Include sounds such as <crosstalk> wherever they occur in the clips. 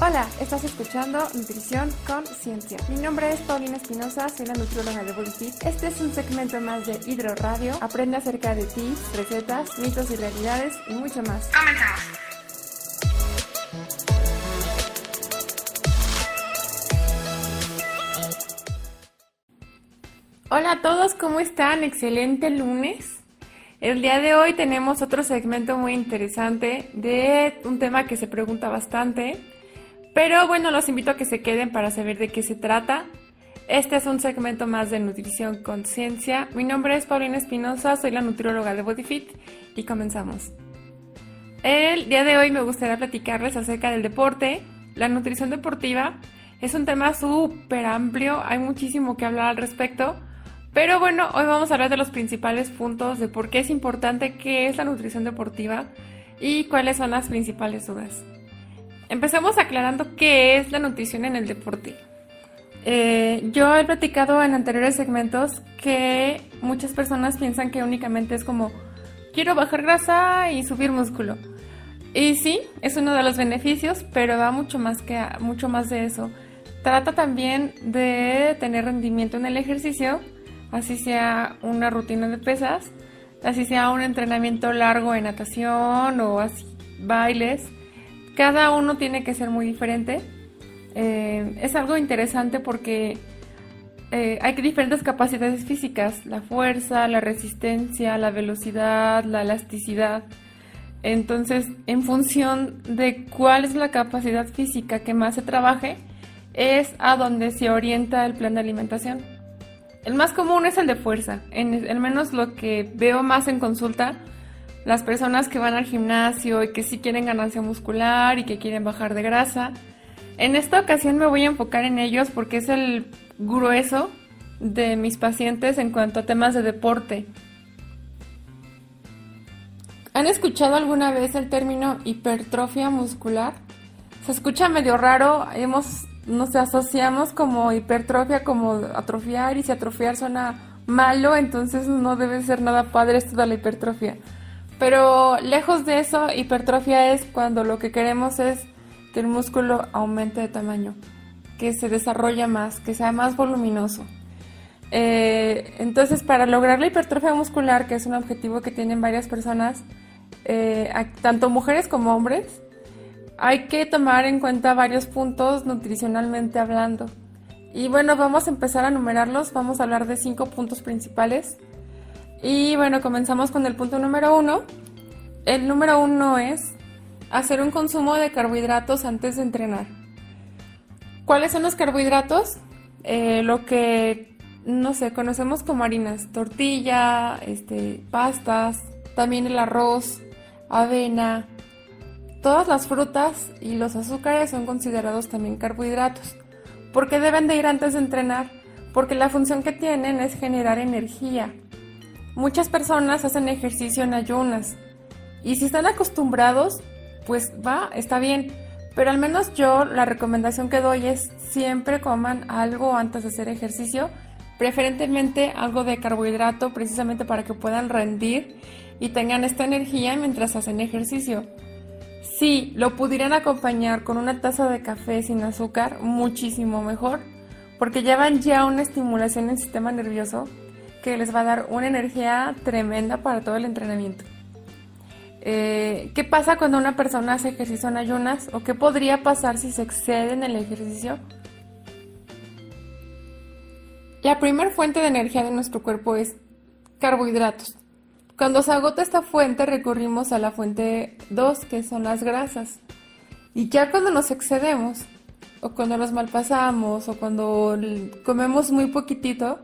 Hola, estás escuchando Nutrición con Ciencia. Mi nombre es Paulina Espinosa, soy la nutrióloga de BodyFit. Este es un segmento más de Hidro Radio. Aprende acerca de tips, recetas, mitos y realidades y mucho más. Comenzamos. Hola a todos, ¿cómo están? Excelente lunes. El día de hoy tenemos otro segmento muy interesante de un tema que se pregunta bastante. Pero bueno, los invito a que se queden para saber de qué se trata. Este es un segmento más de nutrición conciencia. Mi nombre es Paulina Espinosa, soy la nutrióloga de BodyFit y comenzamos. El día de hoy me gustaría platicarles acerca del deporte. La nutrición deportiva es un tema súper amplio, hay muchísimo que hablar al respecto. Pero bueno, hoy vamos a hablar de los principales puntos de por qué es importante, qué es la nutrición deportiva y cuáles son las principales dudas. Empecemos aclarando qué es la nutrición en el deporte. Eh, yo he platicado en anteriores segmentos que muchas personas piensan que únicamente es como quiero bajar grasa y subir músculo. Y sí, es uno de los beneficios, pero va mucho más que mucho más de eso. Trata también de tener rendimiento en el ejercicio, así sea una rutina de pesas, así sea un entrenamiento largo en natación o así bailes. Cada uno tiene que ser muy diferente. Eh, es algo interesante porque eh, hay diferentes capacidades físicas, la fuerza, la resistencia, la velocidad, la elasticidad. Entonces, en función de cuál es la capacidad física que más se trabaje, es a donde se orienta el plan de alimentación. El más común es el de fuerza, al menos lo que veo más en consulta, las personas que van al gimnasio y que sí quieren ganancia muscular y que quieren bajar de grasa. En esta ocasión me voy a enfocar en ellos porque es el grueso de mis pacientes en cuanto a temas de deporte. ¿Han escuchado alguna vez el término hipertrofia muscular? Se escucha medio raro, hemos, nos asociamos como hipertrofia, como atrofiar, y si atrofiar suena malo, entonces no debe ser nada padre esto de la hipertrofia. Pero lejos de eso, hipertrofia es cuando lo que queremos es que el músculo aumente de tamaño, que se desarrolle más, que sea más voluminoso. Eh, entonces, para lograr la hipertrofia muscular, que es un objetivo que tienen varias personas, eh, tanto mujeres como hombres, hay que tomar en cuenta varios puntos nutricionalmente hablando. Y bueno, vamos a empezar a numerarlos, vamos a hablar de cinco puntos principales. Y bueno, comenzamos con el punto número uno. El número uno es hacer un consumo de carbohidratos antes de entrenar. ¿Cuáles son los carbohidratos? Eh, lo que, no sé, conocemos como harinas, tortilla, este, pastas, también el arroz, avena. Todas las frutas y los azúcares son considerados también carbohidratos. ¿Por qué deben de ir antes de entrenar? Porque la función que tienen es generar energía. Muchas personas hacen ejercicio en ayunas y si están acostumbrados, pues va, está bien. Pero al menos yo la recomendación que doy es siempre coman algo antes de hacer ejercicio, preferentemente algo de carbohidrato precisamente para que puedan rendir y tengan esta energía mientras hacen ejercicio. Si lo pudieran acompañar con una taza de café sin azúcar, muchísimo mejor, porque llevan ya una estimulación en el sistema nervioso que les va a dar una energía tremenda para todo el entrenamiento. Eh, ¿Qué pasa cuando una persona hace ejercicio en ayunas? ¿O qué podría pasar si se excede en el ejercicio? La primera fuente de energía de nuestro cuerpo es carbohidratos. Cuando se agota esta fuente recurrimos a la fuente 2, que son las grasas. Y ya cuando nos excedemos, o cuando nos malpasamos, o cuando comemos muy poquitito,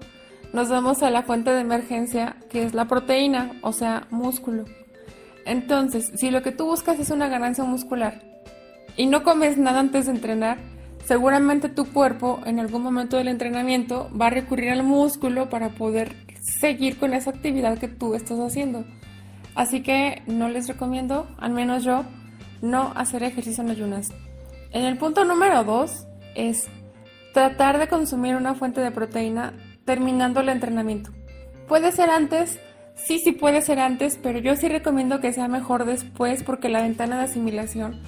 nos vamos a la fuente de emergencia, que es la proteína, o sea, músculo. Entonces, si lo que tú buscas es una ganancia muscular y no comes nada antes de entrenar, seguramente tu cuerpo en algún momento del entrenamiento va a recurrir al músculo para poder seguir con esa actividad que tú estás haciendo. Así que no les recomiendo, al menos yo, no hacer ejercicio en ayunas. En el punto número 2 es tratar de consumir una fuente de proteína terminando el entrenamiento. Puede ser antes, sí, sí puede ser antes, pero yo sí recomiendo que sea mejor después porque la ventana de asimilación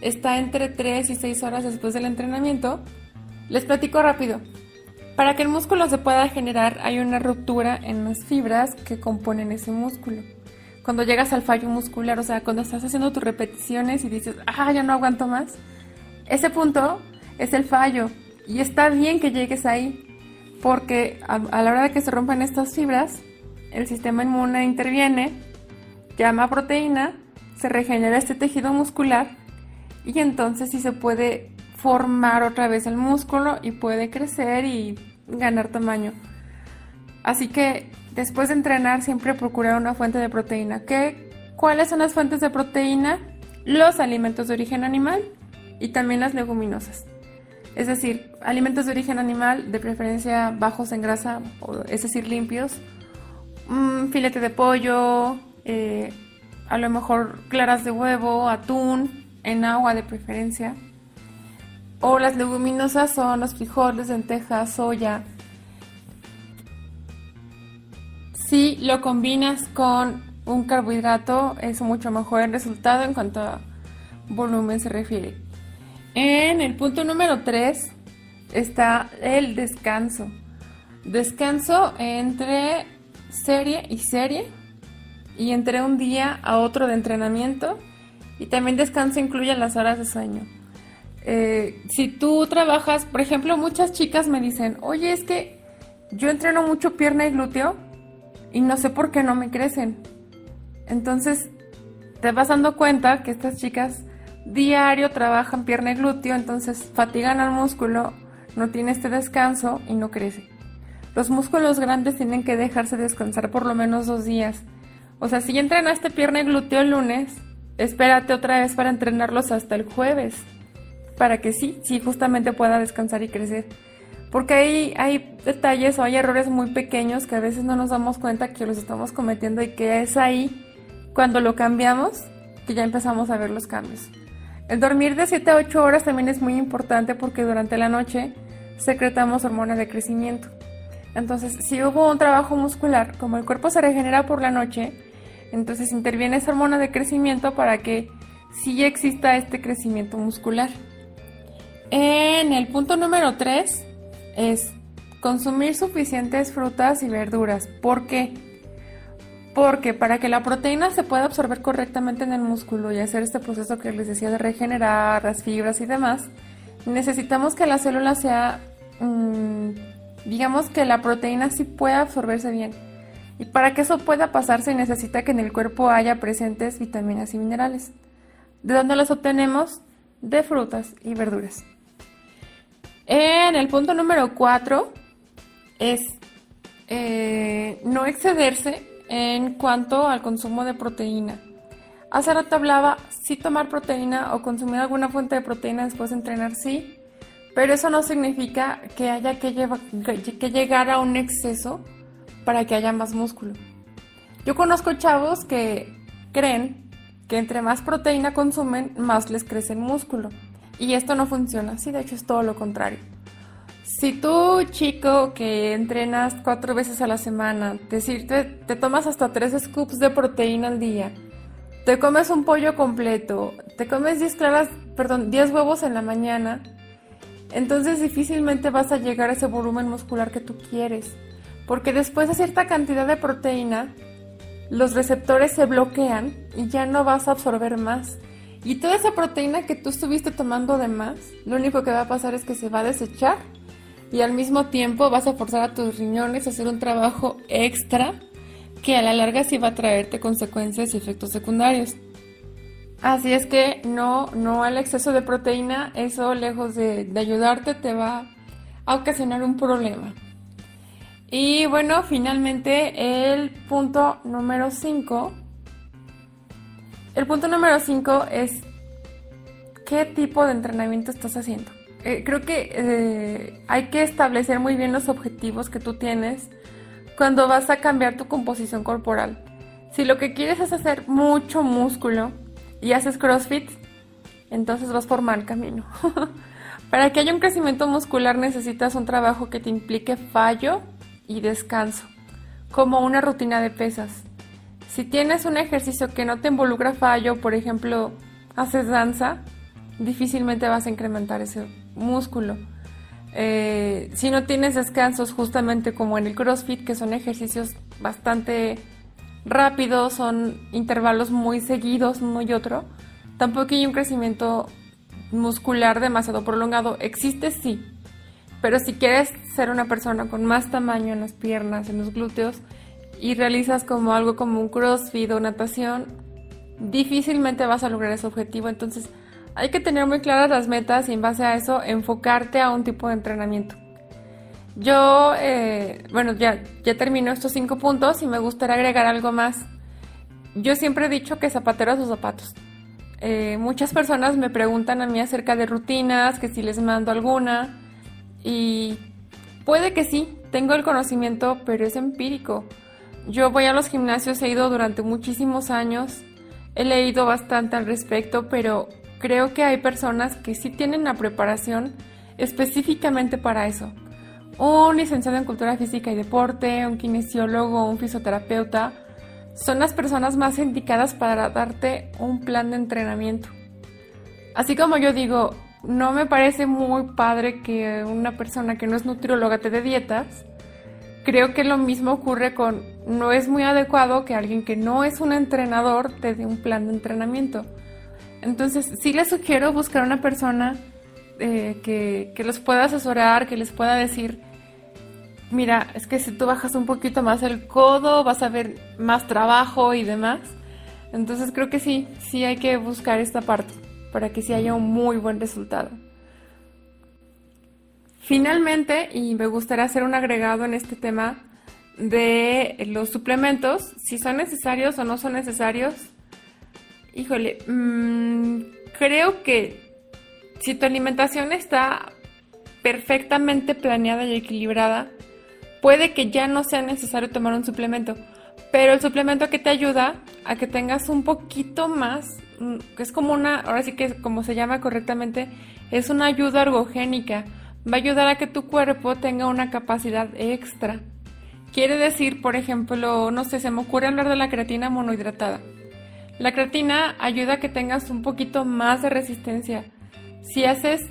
está entre 3 y 6 horas después del entrenamiento, les platico rápido. Para que el músculo se pueda generar hay una ruptura en las fibras que componen ese músculo. Cuando llegas al fallo muscular, o sea, cuando estás haciendo tus repeticiones y dices, ah, ya no aguanto más, ese punto es el fallo. Y está bien que llegues ahí, porque a, la hora de que se rompan estas fibras, el sistema inmune interviene, llama proteína, se regenera este tejido muscular y entonces sí se puede formar otra vez el músculo y puede crecer y ganar tamaño. Así que después de entrenar siempre procurar una fuente de proteína. ¿Qué, ¿Cuáles son las fuentes de proteína? Los alimentos de origen animal y también las leguminosas. Es decir, alimentos de origen animal, de preferencia bajos en grasa, es decir, limpios. Un filete de pollo, eh, a lo mejor claras de huevo, atún, en agua de preferencia. O las leguminosas son los frijoles, lentejas, soya. Si lo combinas con un carbohidrato es mucho mejor el resultado en cuanto a volumen se refiere. En el punto número 3 está el descanso. Descanso entre serie y serie y entre un día a otro de entrenamiento y también descanso incluye las horas de sueño. Eh, si tú trabajas, por ejemplo, muchas chicas me dicen, oye, es que yo entreno mucho pierna y glúteo y no sé por qué no me crecen. Entonces, te vas dando cuenta que estas chicas diario trabajan pierna y glúteo, entonces fatigan al músculo, no tiene este descanso y no crece. Los músculos grandes tienen que dejarse descansar por lo menos dos días. O sea, si entrenaste pierna y glúteo el lunes, espérate otra vez para entrenarlos hasta el jueves para que sí, sí justamente pueda descansar y crecer. Porque hay, hay detalles o hay errores muy pequeños que a veces no nos damos cuenta que los estamos cometiendo y que es ahí cuando lo cambiamos que ya empezamos a ver los cambios. El dormir de 7 a 8 horas también es muy importante porque durante la noche secretamos hormonas de crecimiento. Entonces, si hubo un trabajo muscular, como el cuerpo se regenera por la noche, entonces interviene esa hormona de crecimiento para que sí exista este crecimiento muscular. En el punto número 3 es consumir suficientes frutas y verduras. ¿Por qué? Porque para que la proteína se pueda absorber correctamente en el músculo y hacer este proceso que les decía de regenerar las fibras y demás, necesitamos que la célula sea, mm, digamos que la proteína sí pueda absorberse bien. Y para que eso pueda pasar se necesita que en el cuerpo haya presentes vitaminas y minerales. ¿De dónde las obtenemos? De frutas y verduras. En el punto número 4 es eh, no excederse en cuanto al consumo de proteína. Hace rato hablaba si tomar proteína o consumir alguna fuente de proteína después de entrenar, sí, pero eso no significa que haya que, que llegar a un exceso para que haya más músculo. Yo conozco chavos que creen que entre más proteína consumen, más les crece el músculo. Y esto no funciona así, de hecho es todo lo contrario. Si tú, chico, que entrenas cuatro veces a la semana, decirte, te tomas hasta tres scoops de proteína al día, te comes un pollo completo, te comes 10 claras, perdón, 10 huevos en la mañana, entonces difícilmente vas a llegar a ese volumen muscular que tú quieres. Porque después de cierta cantidad de proteína, los receptores se bloquean y ya no vas a absorber más. Y toda esa proteína que tú estuviste tomando de más, lo único que va a pasar es que se va a desechar y al mismo tiempo vas a forzar a tus riñones a hacer un trabajo extra que a la larga sí va a traerte consecuencias y efectos secundarios. Así es que no, no al exceso de proteína, eso lejos de, de ayudarte te va a ocasionar un problema. Y bueno, finalmente el punto número 5 el punto número 5 es qué tipo de entrenamiento estás haciendo. Eh, creo que eh, hay que establecer muy bien los objetivos que tú tienes cuando vas a cambiar tu composición corporal. Si lo que quieres es hacer mucho músculo y haces CrossFit, entonces vas por mal camino. <laughs> Para que haya un crecimiento muscular necesitas un trabajo que te implique fallo y descanso, como una rutina de pesas. Si tienes un ejercicio que no te involucra fallo, por ejemplo, haces danza, difícilmente vas a incrementar ese músculo. Eh, si no tienes descansos justamente como en el CrossFit, que son ejercicios bastante rápidos, son intervalos muy seguidos uno y otro, tampoco hay un crecimiento muscular demasiado prolongado. Existe sí, pero si quieres ser una persona con más tamaño en las piernas, en los glúteos, y realizas como algo como un crossfit o natación, difícilmente vas a lograr ese objetivo. Entonces hay que tener muy claras las metas y en base a eso enfocarte a un tipo de entrenamiento. Yo, eh, bueno, ya, ya termino estos cinco puntos y me gustaría agregar algo más. Yo siempre he dicho que zapatero a sus zapatos. Eh, muchas personas me preguntan a mí acerca de rutinas, que si les mando alguna. Y puede que sí, tengo el conocimiento, pero es empírico. Yo voy a los gimnasios, he ido durante muchísimos años, he leído bastante al respecto, pero creo que hay personas que sí tienen la preparación específicamente para eso. Un licenciado en cultura física y deporte, un kinesiólogo, un fisioterapeuta, son las personas más indicadas para darte un plan de entrenamiento. Así como yo digo, no me parece muy padre que una persona que no es nutrióloga te dé dietas. Creo que lo mismo ocurre con, no es muy adecuado que alguien que no es un entrenador te dé un plan de entrenamiento. Entonces, sí les sugiero buscar una persona eh, que, que los pueda asesorar, que les pueda decir, mira, es que si tú bajas un poquito más el codo, vas a ver más trabajo y demás. Entonces creo que sí, sí hay que buscar esta parte para que sí haya un muy buen resultado. Finalmente, y me gustaría hacer un agregado en este tema de los suplementos, si son necesarios o no son necesarios. Híjole, mm, creo que si tu alimentación está perfectamente planeada y equilibrada, puede que ya no sea necesario tomar un suplemento, pero el suplemento que te ayuda a que tengas un poquito más, mm, es como una, ahora sí que como se llama correctamente, es una ayuda ergogénica, va a ayudar a que tu cuerpo tenga una capacidad extra. Quiere decir, por ejemplo, no sé, se me ocurre hablar de la creatina monohidratada. La creatina ayuda a que tengas un poquito más de resistencia. Si haces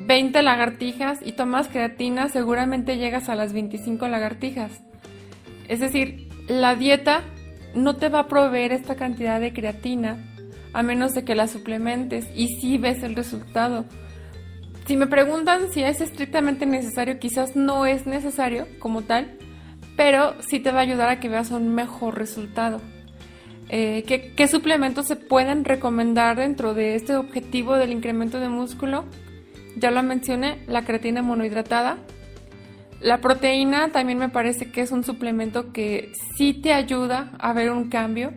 20 lagartijas y tomas creatina, seguramente llegas a las 25 lagartijas. Es decir, la dieta no te va a proveer esta cantidad de creatina a menos de que la suplementes y si ves el resultado. Si me preguntan si es estrictamente necesario, quizás no es necesario como tal, pero sí te va a ayudar a que veas un mejor resultado. Eh, ¿qué, ¿Qué suplementos se pueden recomendar dentro de este objetivo del incremento de músculo? ya lo mencioné, la creatina monohidratada. La proteína también me parece que es un suplemento que sí te ayuda a ver un cambio.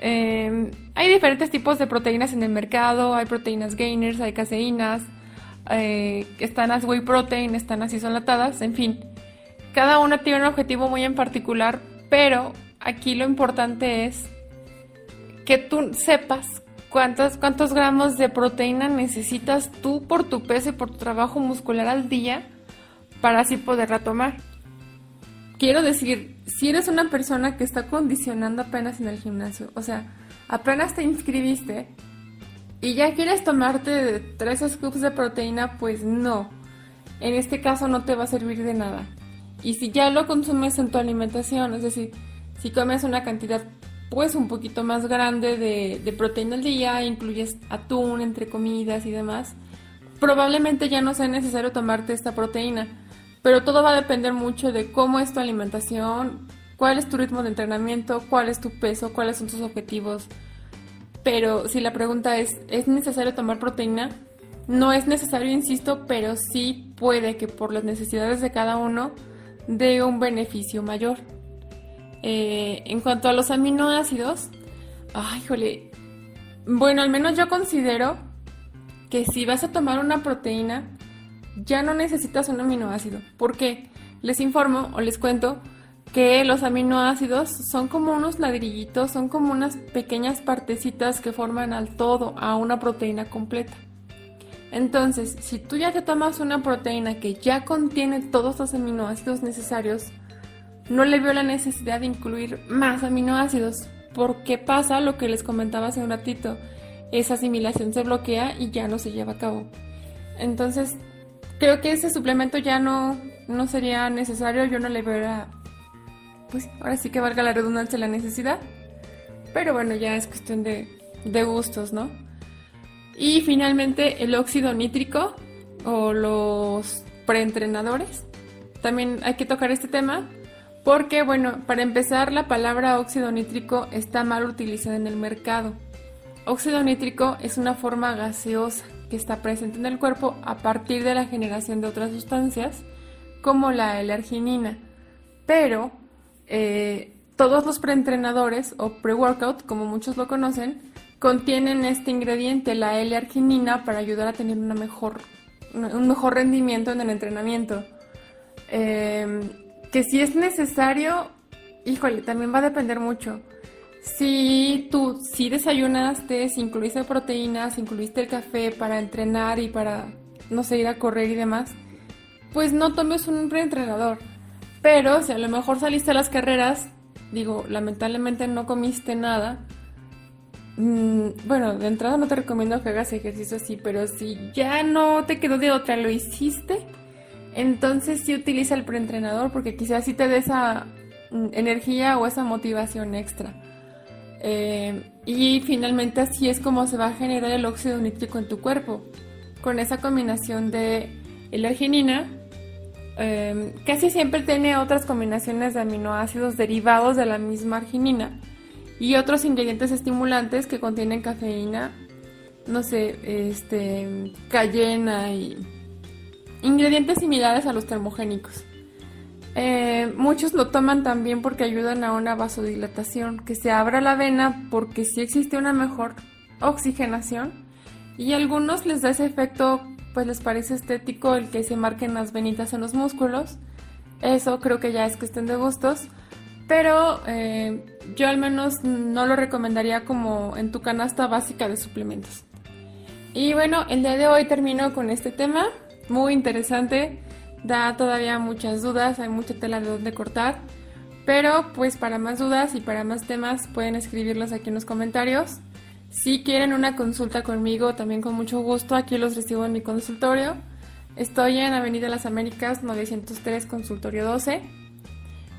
Em, hay diferentes tipos de proteínas en el mercado, hay proteínas gainers, hay caseínas, eh, están las whey protein, están las isolatadas, en fin. Cada una tiene un objetivo muy en particular, pero aquí lo importante es que tú sepas cuántos, cuántos gramos de proteína necesitas tú por tu peso y por tu trabajo muscular al día para así poderla tomar. Quiero decir, si eres una persona que está condicionando apenas en el gimnasio, o sea, apenas te inscribiste y ya quieres tomarte tres scoops de proteína, pues no. En este caso no te va a servir de nada. Y si ya lo consumes en tu alimentación, es decir, si comes una cantidad pues un poquito más grande de, proteína al día, incluyes atún entre comidas y demás, probablemente ya no sea necesario tomarte esta proteína. Pero todo va a depender mucho de cómo es tu alimentación, cuál es tu ritmo de entrenamiento, cuál es tu peso, cuáles son tus objetivos. Pero si la pregunta es, ¿es necesario tomar proteína? No es necesario, insisto, pero sí puede que por las necesidades de cada uno dé un beneficio mayor. Eh, en cuanto a los aminoácidos, ay, jole, bueno, al menos yo considero que si vas a tomar una proteína, ya no necesitas un aminoácido. ¿Por qué? Les informo o les cuento que los aminoácidos son como unos ladrillitos, son como unas pequeñas partecitas que forman al todo, a una proteína completa. Entonces, si tú ya te tomas una proteína que ya contiene todos los aminoácidos necesarios, no le veo la necesidad de incluir más aminoácidos, porque pasa lo que les comentaba hace un ratito. esa asimilación se bloquea y ya no se lleva a cabo. Entonces, creo que ese suplemento ya no, no sería necesario, yo no le veo pues ahora sí que valga la redundancia la necesidad, pero bueno, ya es cuestión de, de gustos, ¿no? Y finalmente el óxido nítrico o los preentrenadores. También hay que tocar este tema porque, bueno, para empezar, la palabra óxido nítrico está mal utilizada en el mercado. Óxido nítrico es una forma gaseosa que está presente en el cuerpo a partir de la generación de otras sustancias, como la L-arginina. Pero eh, todos los preentrenadores o pre-workout, como muchos lo conocen, contienen este ingrediente, la L-arginina, para ayudar a tener mejor, un mejor rendimiento en el entrenamiento. Eh, que si es necesario, híjole, también va a depender mucho. Si tú si desayunaste, si incluiste proteínas, si incluiste el café para entrenar y para, no sé, ir a correr y demás, pues no tomes un preentrenador. Pero si a lo mejor saliste a las carreras, digo, lamentablemente no comiste nada, mm, bueno, de entrada no te recomiendo que hagas ejercicio así, pero si ya no te quedó de otra, lo hiciste, entonces sí utiliza el preentrenador porque quizás sí te dé esa mm, energía o esa motivación extra. Eh, y finalmente así es como se va a generar el óxido nítrico en tu cuerpo. Con esa combinación de la arginina, em, casi siempre tiene otras combinaciones de aminoácidos derivados de la misma arginina y otros ingredientes estimulantes que contienen cafeína, no sé, este, cayena y Ingredientes similares a los termogénicos. Eh, muchos lo toman también porque ayudan a una vasodilatación, que se abra la vena porque sí existe una mejor oxigenación y a algunos les da ese efecto, pues les parece estético el que se marquen las venitas en los músculos. Eso creo que ya es cuestión de gustos, pero eh, yo al menos no lo recomendaría como en tu canasta básica de suplementos. Y bueno, el día de hoy termino con este tema muy interesante, da todavía muchas dudas, hay mucha tela de donde cortar, pero pues para más dudas y para más temas pueden escribirlos aquí en los comentarios. Si quieren una consulta conmigo, también con mucho gusto, aquí los recibo en mi consultorio. Estoy en Avenida Las Américas 903, consultorio 12.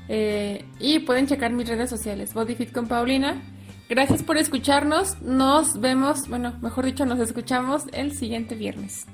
Eh, y pueden checar mis redes sociales, Bodyfit con Paulina. Gracias por escucharnos. Nos vemos, bueno, mejor dicho, nos escuchamos el siguiente viernes.